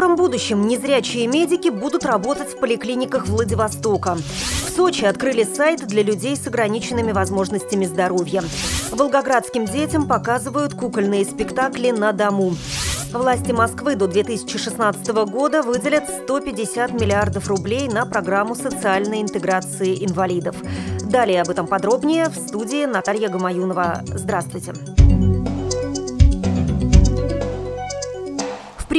скором будущем незрячие медики будут работать в поликлиниках Владивостока. В Сочи открыли сайт для людей с ограниченными возможностями здоровья. Волгоградским детям показывают кукольные спектакли на дому. Власти Москвы до 2016 года выделят 150 миллиардов рублей на программу социальной интеграции инвалидов. Далее об этом подробнее в студии Наталья Гамаюнова. Здравствуйте. В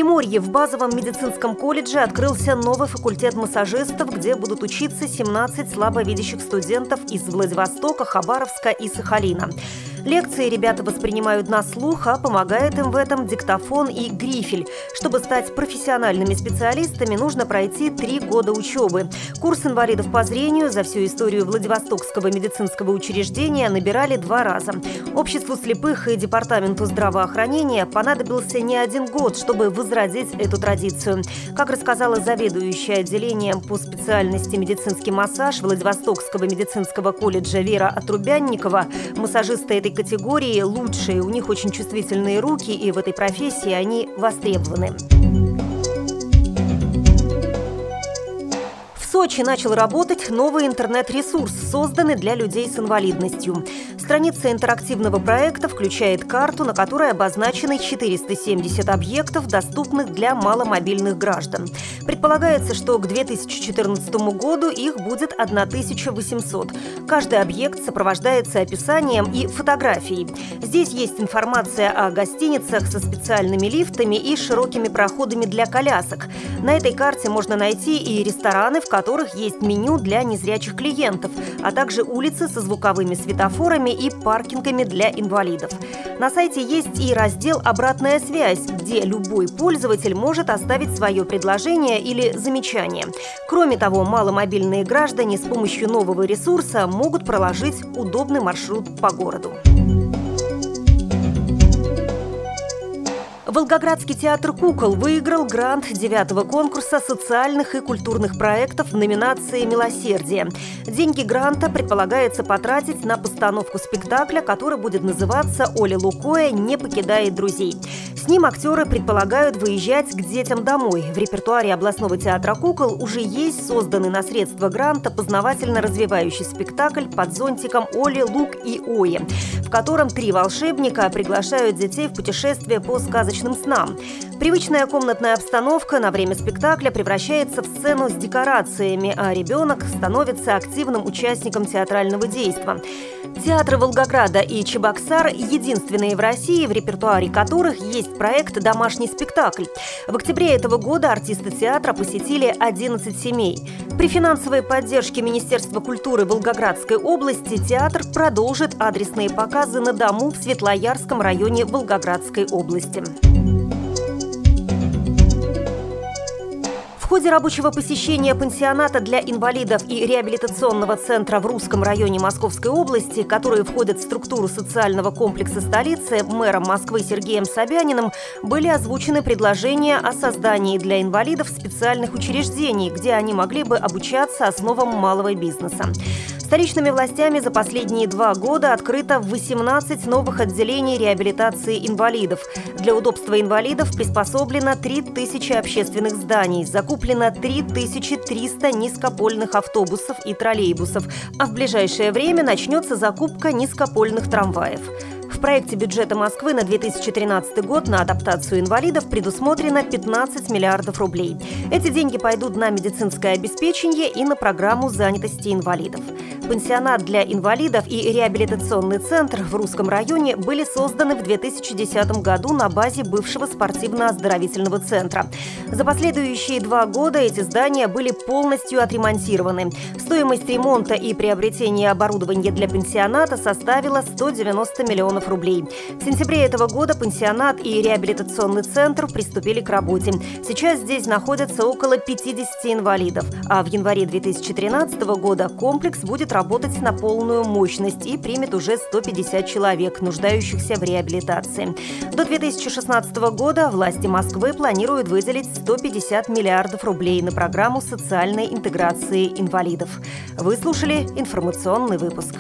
Приморье в базовом медицинском колледже открылся новый факультет массажистов, где будут учиться 17 слабовидящих студентов из Владивостока, Хабаровска и Сахалина. Лекции ребята воспринимают на слух, а помогает им в этом диктофон и грифель. Чтобы стать профессиональными специалистами, нужно пройти три года учебы. Курс инвалидов по зрению за всю историю Владивостокского медицинского учреждения набирали два раза. Обществу слепых и Департаменту здравоохранения понадобился не один год, чтобы возродить эту традицию. Как рассказала заведующая отделением по специальности медицинский массаж Владивостокского медицинского колледжа Вера Отрубянникова, массажисты этой категории лучшие, у них очень чувствительные руки, и в этой профессии они востребованы. В Сочи начал работать новый интернет-ресурс, созданный для людей с инвалидностью. Страница интерактивного проекта включает карту, на которой обозначены 470 объектов, доступных для маломобильных граждан. Предполагается, что к 2014 году их будет 1800. Каждый объект сопровождается описанием и фотографией. Здесь есть информация о гостиницах со специальными лифтами и широкими проходами для колясок. На этой карте можно найти и рестораны, в которых есть меню для незрячих клиентов, а также улицы со звуковыми светофорами и паркингами для инвалидов. На сайте есть и раздел «Обратная связь», где любой пользователь может оставить свое предложение или замечание. Кроме того, маломобильные граждане с помощью нового ресурса могут проложить удобный маршрут по городу. Волгоградский театр «Кукол» выиграл грант девятого конкурса социальных и культурных проектов в номинации «Милосердие». Деньги гранта предполагается потратить на постановку спектакля, который будет называться «Оля Лукоя не покидает друзей». С ним актеры предполагают выезжать к детям домой. В репертуаре областного театра «Кукол» уже есть созданный на средства гранта познавательно-развивающий спектакль под зонтиком «Оли, Лук и Ои», в котором три волшебника приглашают детей в путешествие по сказочным сказочным снам. Привычная комнатная обстановка на время спектакля превращается в сцену с декорациями, а ребенок становится активным участником театрального действия. Театры Волгограда и Чебоксар – единственные в России, в репертуаре которых есть проект «Домашний спектакль». В октябре этого года артисты театра посетили 11 семей. При финансовой поддержке Министерства культуры Волгоградской области театр продолжит адресные показы на дому в Светлоярском районе Волгоградской области. Ходе рабочего посещения пансионата для инвалидов и реабилитационного центра в Русском районе Московской области, которые входят в структуру социального комплекса столицы, мэром Москвы Сергеем Собяниным были озвучены предложения о создании для инвалидов специальных учреждений, где они могли бы обучаться основам малого бизнеса. Столичными властями за последние два года открыто 18 новых отделений реабилитации инвалидов. Для удобства инвалидов приспособлено 3000 общественных зданий, закуплено 3300 низкопольных автобусов и троллейбусов, а в ближайшее время начнется закупка низкопольных трамваев. В проекте бюджета Москвы на 2013 год на адаптацию инвалидов предусмотрено 15 миллиардов рублей. Эти деньги пойдут на медицинское обеспечение и на программу занятости инвалидов. Пансионат для инвалидов и реабилитационный центр в Русском районе были созданы в 2010 году на базе бывшего спортивно-оздоровительного центра. За последующие два года эти здания были полностью отремонтированы. Стоимость ремонта и приобретения оборудования для пансионата составила 190 миллионов рублей. В сентябре этого года пансионат и реабилитационный центр приступили к работе. Сейчас здесь находятся около 50 инвалидов, а в январе 2013 года комплекс будет работать работать на полную мощность и примет уже 150 человек, нуждающихся в реабилитации. До 2016 года власти Москвы планируют выделить 150 миллиардов рублей на программу социальной интеграции инвалидов. Вы слушали информационный выпуск.